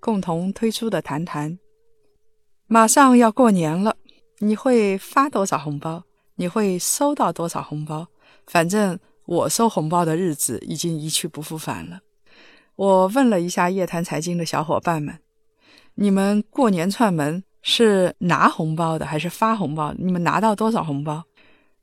共同推出的《谈谈》。马上要过年了，你会发多少红包？你会收到多少红包？反正我收红包的日子已经一去不复返了。我问了一下夜谈财经的小伙伴们，你们过年串门是拿红包的还是发红包？你们拿到多少红包？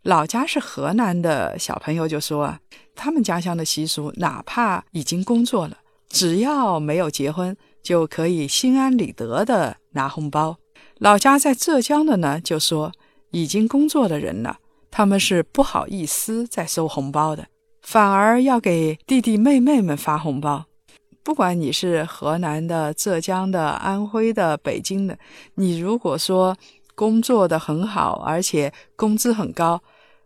老家是河南的小朋友就说啊，他们家乡的习俗，哪怕已经工作了，只要没有结婚，就可以心安理得的拿红包。老家在浙江的呢，就说已经工作的人了，他们是不好意思再收红包的，反而要给弟弟妹妹们发红包。不管你是河南的、浙江的、安徽的、北京的，你如果说工作的很好，而且工资很高，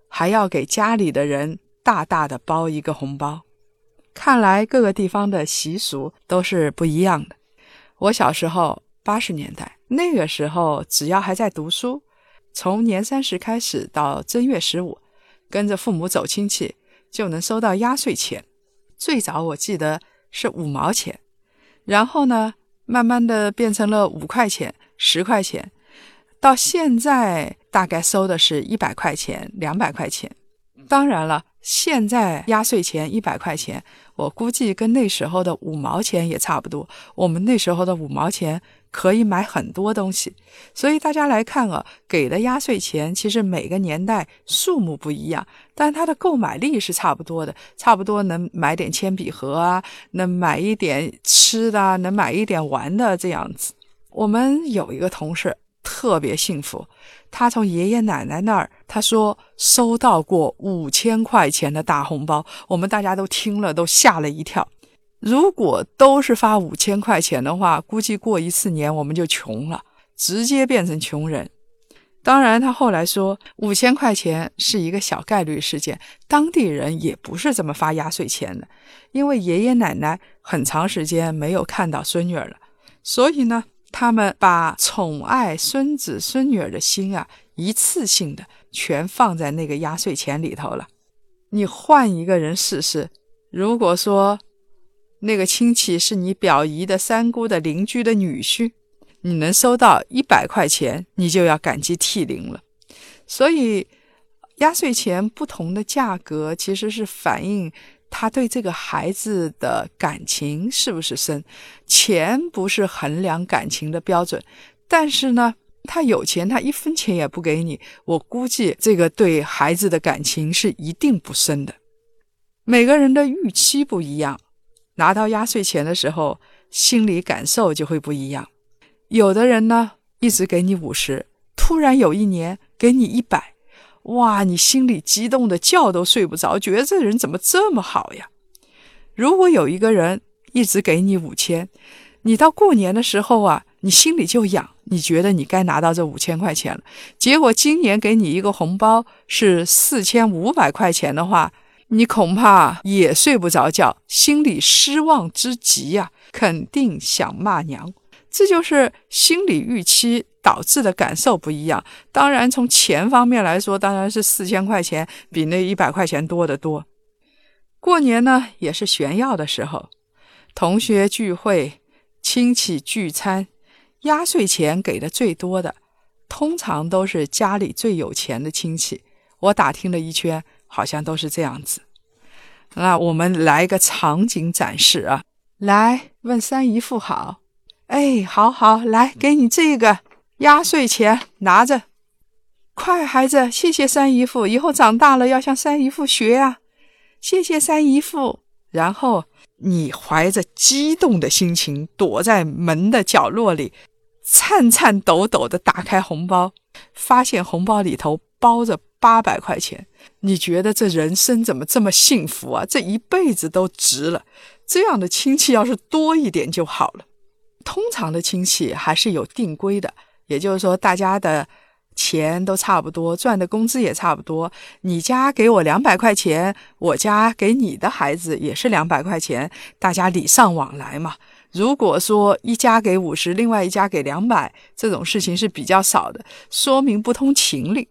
还要给家里的人大大的包一个红包。看来各个地方的习俗都是不一样的。我小时候。八十年代那个时候，只要还在读书，从年三十开始到正月十五，跟着父母走亲戚，就能收到压岁钱。最早我记得是五毛钱，然后呢，慢慢的变成了五块钱、十块钱，到现在大概收的是一百块钱、两百块钱。当然了，现在压岁钱一百块钱，我估计跟那时候的五毛钱也差不多。我们那时候的五毛钱。可以买很多东西，所以大家来看啊，给的压岁钱其实每个年代数目不一样，但它的购买力是差不多的，差不多能买点铅笔盒啊，能买一点吃的，能买一点玩的这样子。我们有一个同事特别幸福，他从爷爷奶奶那儿，他说收到过五千块钱的大红包，我们大家都听了都吓了一跳。如果都是发五千块钱的话，估计过一次年我们就穷了，直接变成穷人。当然，他后来说五千块钱是一个小概率事件，当地人也不是这么发压岁钱的，因为爷爷奶奶很长时间没有看到孙女儿了，所以呢，他们把宠爱孙子孙女儿的心啊，一次性的全放在那个压岁钱里头了。你换一个人试试，如果说。那个亲戚是你表姨的三姑的邻居的女婿，你能收到一百块钱，你就要感激涕零了。所以，压岁钱不同的价格，其实是反映他对这个孩子的感情是不是深。钱不是衡量感情的标准，但是呢，他有钱，他一分钱也不给你，我估计这个对孩子的感情是一定不深的。每个人的预期不一样。拿到压岁钱的时候，心理感受就会不一样。有的人呢，一直给你五十，突然有一年给你一百，哇，你心里激动的觉都睡不着，觉得这人怎么这么好呀？如果有一个人一直给你五千，你到过年的时候啊，你心里就痒，你觉得你该拿到这五千块钱了。结果今年给你一个红包是四千五百块钱的话。你恐怕也睡不着觉，心里失望之极呀，肯定想骂娘。这就是心理预期导致的感受不一样。当然，从钱方面来说，当然是四千块钱比那一百块钱多得多。过年呢，也是炫耀的时候，同学聚会、亲戚聚餐，压岁钱给的最多的，通常都是家里最有钱的亲戚。我打听了一圈。好像都是这样子，那我们来一个场景展示啊！来问三姨父好，哎，好好来，给你这个压岁钱，拿着，快孩子，谢谢三姨父，以后长大了要向三姨父学啊！谢谢三姨父。然后你怀着激动的心情，躲在门的角落里，颤颤抖抖的打开红包，发现红包里头包着。八百块钱，你觉得这人生怎么这么幸福啊？这一辈子都值了。这样的亲戚要是多一点就好了。通常的亲戚还是有定规的，也就是说，大家的钱都差不多，赚的工资也差不多。你家给我两百块钱，我家给你的孩子也是两百块钱，大家礼尚往来嘛。如果说一家给五十，另外一家给两百，这种事情是比较少的，说明不通情理。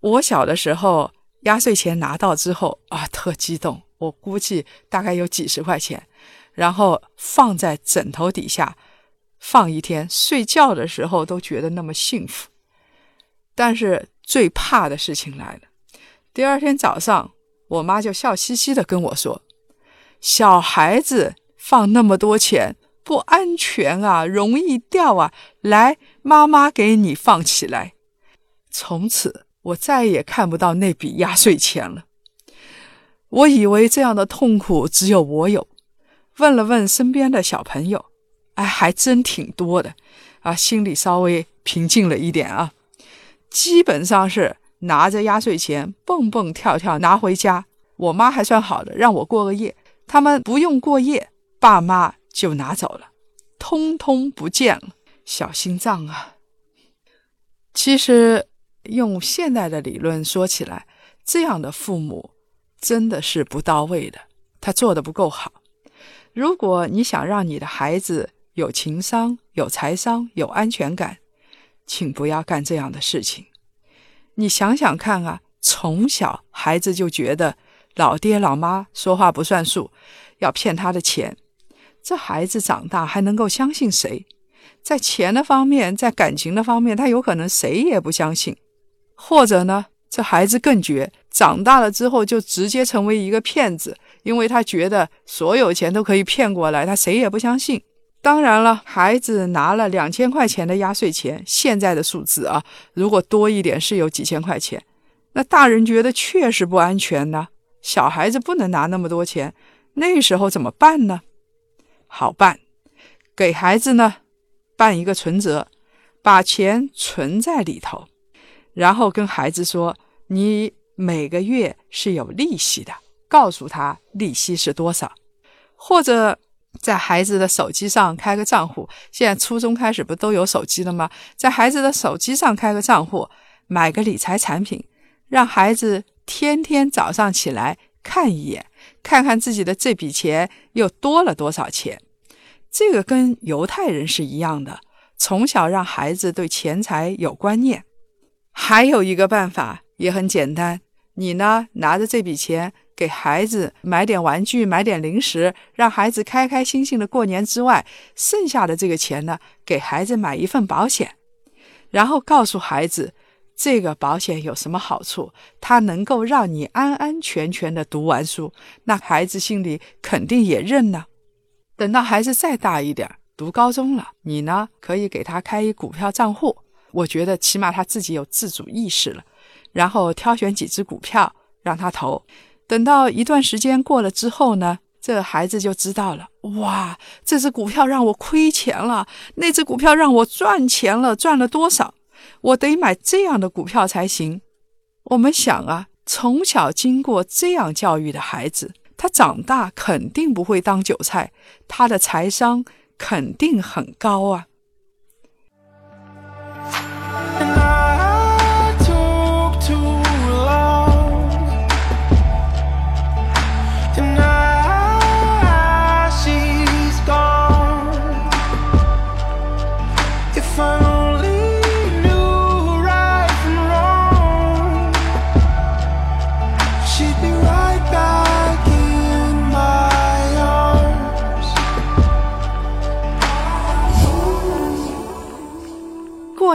我小的时候，压岁钱拿到之后啊，特激动，我估计大概有几十块钱，然后放在枕头底下放一天，睡觉的时候都觉得那么幸福。但是最怕的事情来了，第二天早上，我妈就笑嘻嘻的跟我说：“小孩子。”放那么多钱不安全啊，容易掉啊！来，妈妈给你放起来。从此我再也看不到那笔压岁钱了。我以为这样的痛苦只有我有，问了问身边的小朋友，哎，还真挺多的啊，心里稍微平静了一点啊。基本上是拿着压岁钱蹦蹦跳跳拿回家。我妈还算好的，让我过个夜，他们不用过夜。爸妈就拿走了，通通不见了，小心脏啊！其实用现代的理论说起来，这样的父母真的是不到位的，他做的不够好。如果你想让你的孩子有情商、有财商、有安全感，请不要干这样的事情。你想想看啊，从小孩子就觉得老爹老妈说话不算数，要骗他的钱。这孩子长大还能够相信谁？在钱的方面，在感情的方面，他有可能谁也不相信。或者呢，这孩子更绝，长大了之后就直接成为一个骗子，因为他觉得所有钱都可以骗过来，他谁也不相信。当然了，孩子拿了两千块钱的压岁钱，现在的数字啊，如果多一点是有几千块钱，那大人觉得确实不安全呢。小孩子不能拿那么多钱，那时候怎么办呢？好办，给孩子呢办一个存折，把钱存在里头，然后跟孩子说，你每个月是有利息的，告诉他利息是多少，或者在孩子的手机上开个账户。现在初中开始不都有手机了吗？在孩子的手机上开个账户，买个理财产品，让孩子天天早上起来看一眼。看看自己的这笔钱又多了多少钱，这个跟犹太人是一样的，从小让孩子对钱财有观念。还有一个办法也很简单，你呢拿着这笔钱给孩子买点玩具、买点零食，让孩子开开心心的过年之外，剩下的这个钱呢，给孩子买一份保险，然后告诉孩子。这个保险有什么好处？它能够让你安安全全的读完书，那孩子心里肯定也认呢。等到孩子再大一点，读高中了，你呢可以给他开一股票账户。我觉得起码他自己有自主意识了，然后挑选几只股票让他投。等到一段时间过了之后呢，这孩子就知道了。哇，这只股票让我亏钱了，那只股票让我赚钱了，赚了多少？我得买这样的股票才行。我们想啊，从小经过这样教育的孩子，他长大肯定不会当韭菜，他的财商肯定很高啊。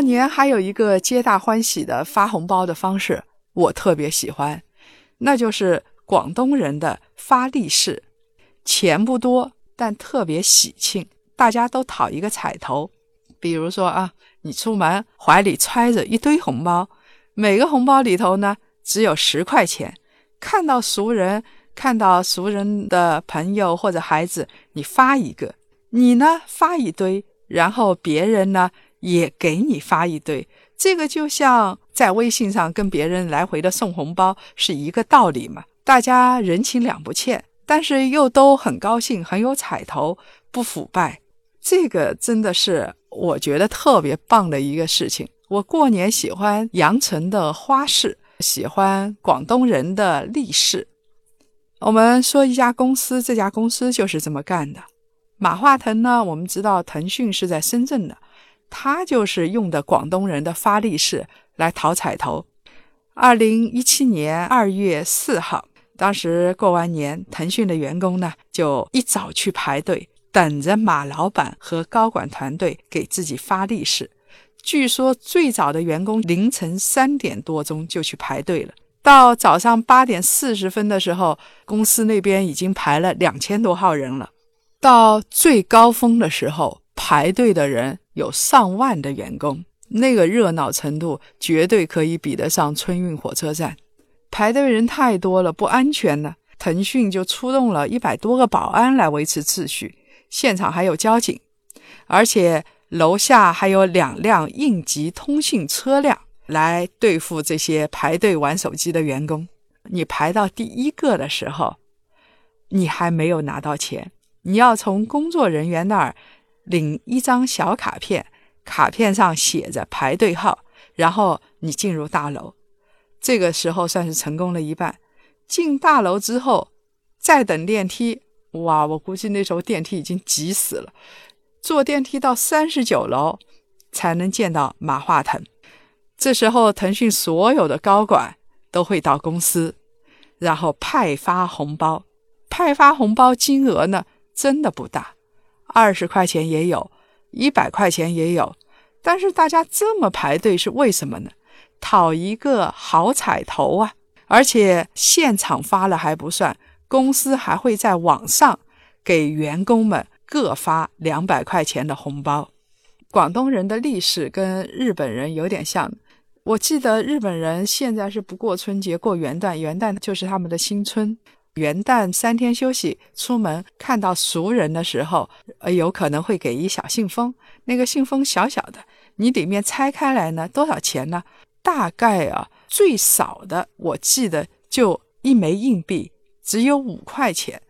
年还有一个皆大欢喜的发红包的方式，我特别喜欢，那就是广东人的发利是，钱不多，但特别喜庆，大家都讨一个彩头。比如说啊，你出门怀里揣着一堆红包，每个红包里头呢只有十块钱，看到熟人，看到熟人的朋友或者孩子，你发一个，你呢发一堆，然后别人呢。也给你发一堆，这个就像在微信上跟别人来回的送红包是一个道理嘛。大家人情两不欠，但是又都很高兴，很有彩头，不腐败。这个真的是我觉得特别棒的一个事情。我过年喜欢阳城的花市，喜欢广东人的立式。我们说一家公司，这家公司就是这么干的。马化腾呢，我们知道腾讯是在深圳的，他就是用的广东人的发力式来讨彩头。二零一七年二月四号，当时过完年，腾讯的员工呢就一早去排队，等着马老板和高管团队给自己发力式。据说最早的员工凌晨三点多钟就去排队了，到早上八点四十分的时候，公司那边已经排了两千多号人了。到最高峰的时候，排队的人有上万的员工，那个热闹程度绝对可以比得上春运火车站。排队人太多了，不安全呢。腾讯就出动了一百多个保安来维持秩序，现场还有交警，而且。楼下还有两辆应急通信车辆来对付这些排队玩手机的员工。你排到第一个的时候，你还没有拿到钱，你要从工作人员那儿领一张小卡片，卡片上写着排队号，然后你进入大楼。这个时候算是成功了一半。进大楼之后，再等电梯。哇，我估计那时候电梯已经挤死了。坐电梯到三十九楼才能见到马化腾。这时候，腾讯所有的高管都会到公司，然后派发红包。派发红包金额呢，真的不大，二十块钱也有，一百块钱也有。但是大家这么排队是为什么呢？讨一个好彩头啊！而且现场发了还不算，公司还会在网上给员工们。各发两百块钱的红包，广东人的历史跟日本人有点像。我记得日本人现在是不过春节，过元旦，元旦就是他们的新春。元旦三天休息，出门看到熟人的时候，呃，有可能会给一小信封。那个信封小小的，你里面拆开来呢，多少钱呢？大概啊，最少的我记得就一枚硬币，只有五块钱。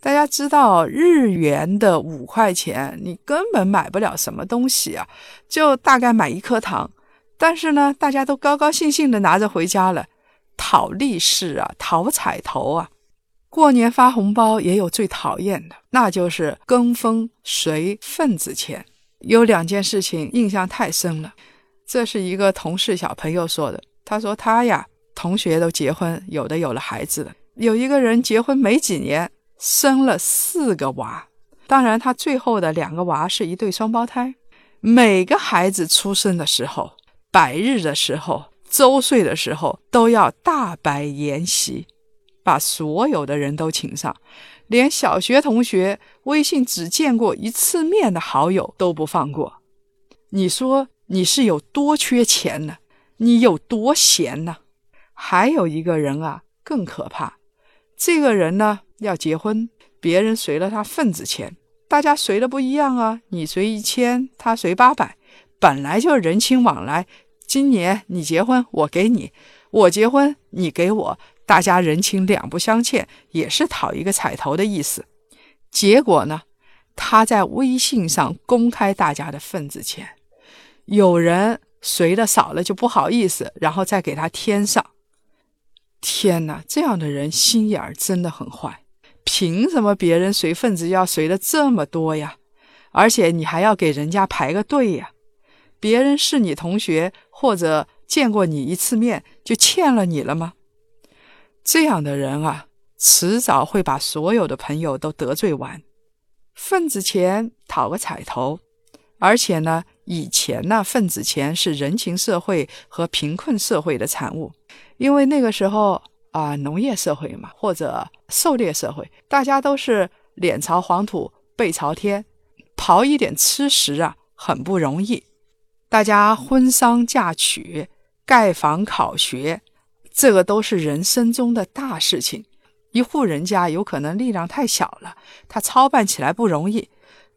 大家知道日元的五块钱，你根本买不了什么东西啊，就大概买一颗糖。但是呢，大家都高高兴兴的拿着回家了，讨利是啊，讨彩头啊。过年发红包也有最讨厌的，那就是跟风随份子钱。有两件事情印象太深了，这是一个同事小朋友说的。他说他呀，同学都结婚，有的有了孩子了，有一个人结婚没几年。生了四个娃，当然他最后的两个娃是一对双胞胎。每个孩子出生的时候、百日的时候、周岁的时候，都要大摆筵席，把所有的人都请上，连小学同学、微信只见过一次面的好友都不放过。你说你是有多缺钱呢？你有多闲呢？还有一个人啊，更可怕。这个人呢？要结婚，别人随了他份子钱，大家随的不一样啊。你随一千，他随八百，本来就是人情往来。今年你结婚，我给你；我结婚，你给我，大家人情两不相欠，也是讨一个彩头的意思。结果呢，他在微信上公开大家的份子钱，有人随的少了就不好意思，然后再给他添上。天哪，这样的人心眼儿真的很坏。凭什么别人随份子要随的这么多呀？而且你还要给人家排个队呀？别人是你同学或者见过你一次面就欠了你了吗？这样的人啊，迟早会把所有的朋友都得罪完。份子钱讨个彩头，而且呢，以前呢，份子钱是人情社会和贫困社会的产物，因为那个时候。啊，农业社会嘛，或者狩猎社会，大家都是脸朝黄土背朝天，刨一点吃食啊，很不容易。大家婚丧嫁娶、盖房考学，这个都是人生中的大事情。一户人家有可能力量太小了，他操办起来不容易。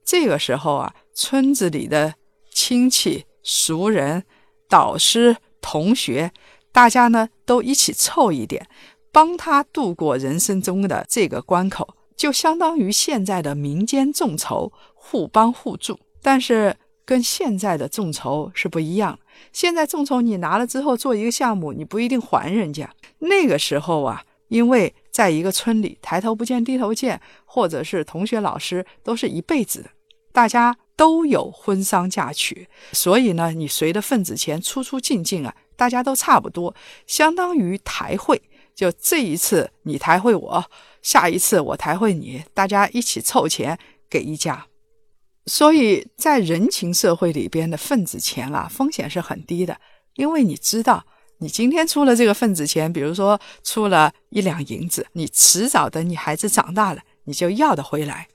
这个时候啊，村子里的亲戚、熟人、导师、同学。大家呢都一起凑一点，帮他度过人生中的这个关口，就相当于现在的民间众筹，互帮互助。但是跟现在的众筹是不一样。现在众筹你拿了之后做一个项目，你不一定还人家。那个时候啊，因为在一个村里，抬头不见低头见，或者是同学老师都是一辈子的，大家都有婚丧嫁娶，所以呢，你随着份子钱出出进进啊，大家都差不多，相当于抬会。就这一次你抬会我，下一次我抬会你，大家一起凑钱给一家。所以在人情社会里边的份子钱啊，风险是很低的，因为你知道。你今天出了这个份子钱，比如说出了一两银子，你迟早等你孩子长大了，你就要得回来。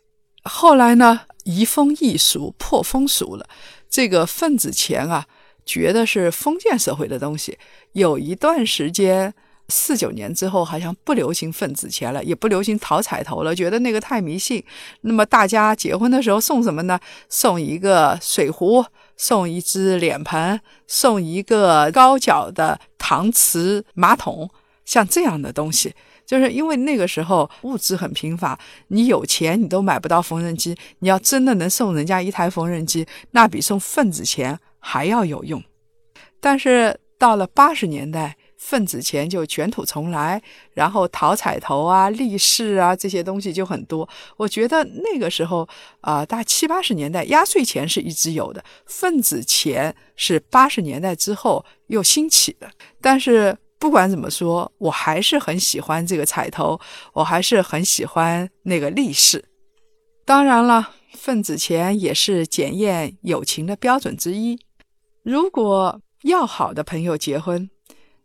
后来呢，移风易俗，破风俗了。这个份子钱啊，觉得是封建社会的东西。有一段时间，四九年之后，好像不流行份子钱了，也不流行讨彩头了，觉得那个太迷信。那么大家结婚的时候送什么呢？送一个水壶。送一只脸盆，送一个高脚的搪瓷马桶，像这样的东西，就是因为那个时候物质很贫乏，你有钱你都买不到缝纫机，你要真的能送人家一台缝纫机，那比送份子钱还要有用。但是到了八十年代。份子钱就卷土重来，然后讨彩头啊、利是啊这些东西就很多。我觉得那个时候啊，大七八十年代压岁钱是一直有的，份子钱是八十年代之后又兴起的。但是不管怎么说，我还是很喜欢这个彩头，我还是很喜欢那个利是。当然了，份子钱也是检验友情的标准之一。如果要好的朋友结婚，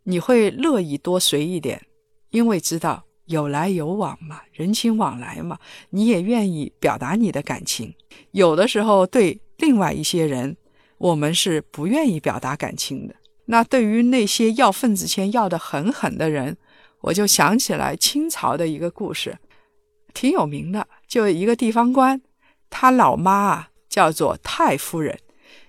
你会乐意多随一点，因为知道有来有往嘛，人情往来嘛，你也愿意表达你的感情。有的时候对另外一些人，我们是不愿意表达感情的。那对于那些要份子钱要的很狠的人，我就想起来清朝的一个故事，挺有名的，就一个地方官，他老妈啊叫做太夫人，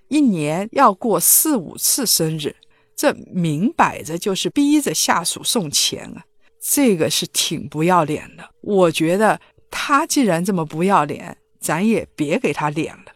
一年要过四五次生日。这明摆着就是逼着下属送钱啊！这个是挺不要脸的。我觉得他既然这么不要脸，咱也别给他脸了。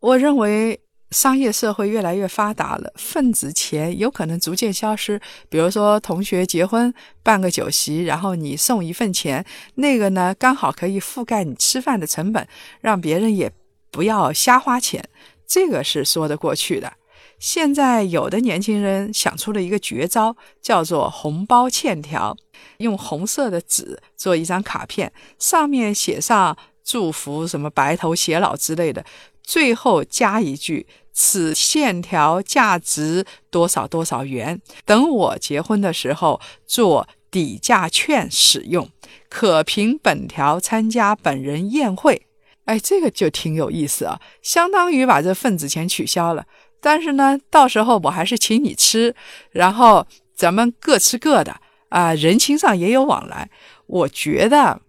我认为商业社会越来越发达了，份子钱有可能逐渐消失。比如说同学结婚办个酒席，然后你送一份钱，那个呢刚好可以覆盖你吃饭的成本，让别人也不要瞎花钱，这个是说得过去的。现在有的年轻人想出了一个绝招，叫做红包欠条，用红色的纸做一张卡片，上面写上祝福什么白头偕老之类的，最后加一句“此欠条价值多少多少元，等我结婚的时候做抵价券使用，可凭本条参加本人宴会。”哎，这个就挺有意思啊，相当于把这份子钱取消了。但是呢，到时候我还是请你吃，然后咱们各吃各的啊，人情上也有往来。我觉得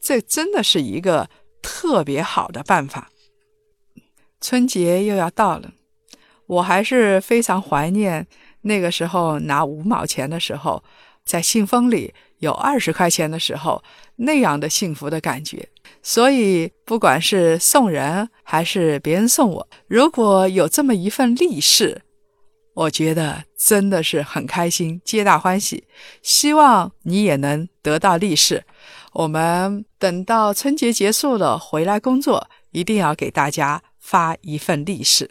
这真的是一个特别好的办法。春节又要到了，我还是非常怀念那个时候拿五毛钱的时候，在信封里有二十块钱的时候那样的幸福的感觉。所以，不管是送人还是别人送我，如果有这么一份利是，我觉得真的是很开心，皆大欢喜。希望你也能得到利是。我们等到春节结束了回来工作，一定要给大家发一份利是。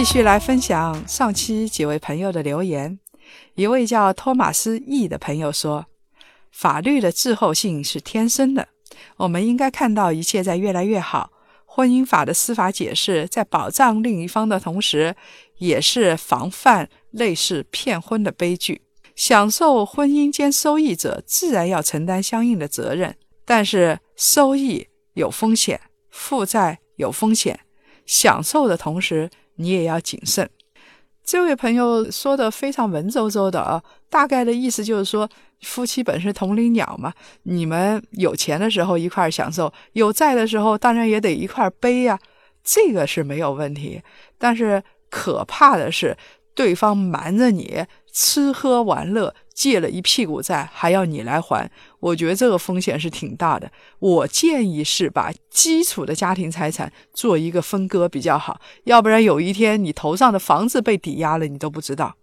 继续来分享上期几位朋友的留言。一位叫托马斯 ·E 的朋友说：“法律的滞后性是天生的，我们应该看到一切在越来越好。婚姻法的司法解释在保障另一方的同时，也是防范类似骗婚的悲剧。享受婚姻兼收益者自然要承担相应的责任，但是收益有风险。”负债有风险，享受的同时你也要谨慎。这位朋友说的非常文绉绉的啊，大概的意思就是说，夫妻本是同林鸟嘛，你们有钱的时候一块享受，有债的时候当然也得一块背呀，这个是没有问题。但是可怕的是，对方瞒着你吃喝玩乐。借了一屁股债还要你来还，我觉得这个风险是挺大的。我建议是把基础的家庭财产做一个分割比较好，要不然有一天你头上的房子被抵押了，你都不知道。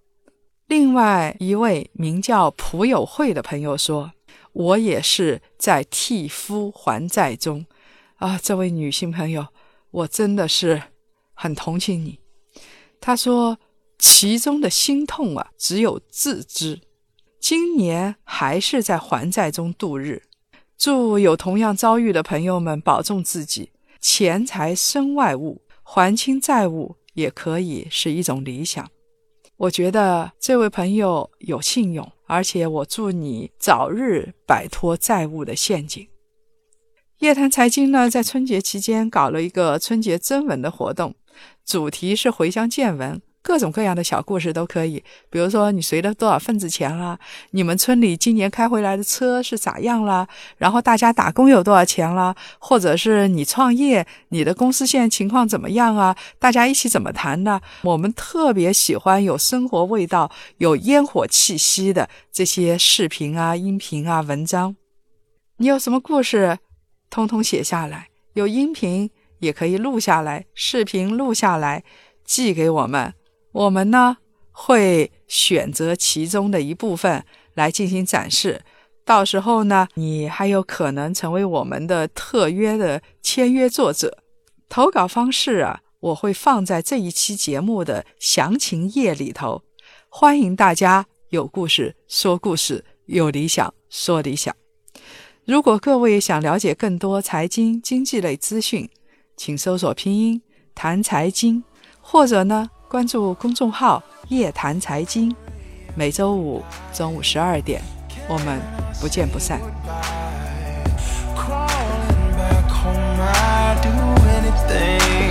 另外一位名叫蒲友慧的朋友说：“我也是在替夫还债中。”啊，这位女性朋友，我真的是很同情你。她说：“其中的心痛啊，只有自知。”今年还是在还债中度日，祝有同样遭遇的朋友们保重自己。钱财身外物，还清债务也可以是一种理想。我觉得这位朋友有信用，而且我祝你早日摆脱债务的陷阱。夜谈财经呢，在春节期间搞了一个春节征文的活动，主题是回乡见闻。各种各样的小故事都可以，比如说你随了多少份子钱啦，你们村里今年开回来的车是咋样啦，然后大家打工有多少钱啦，或者是你创业，你的公司现在情况怎么样啊？大家一起怎么谈的？我们特别喜欢有生活味道、有烟火气息的这些视频啊、音频啊、文章。你有什么故事，通通写下来，有音频也可以录下来，视频录下来寄给我们。我们呢会选择其中的一部分来进行展示，到时候呢，你还有可能成为我们的特约的签约作者。投稿方式啊，我会放在这一期节目的详情页里头，欢迎大家有故事说故事，有理想说理想。如果各位想了解更多财经经济类资讯，请搜索拼音谈财经，或者呢。关注公众号“夜谈财经”，每周五中午十二点，我们不见不散。Crawling back home, I do anything.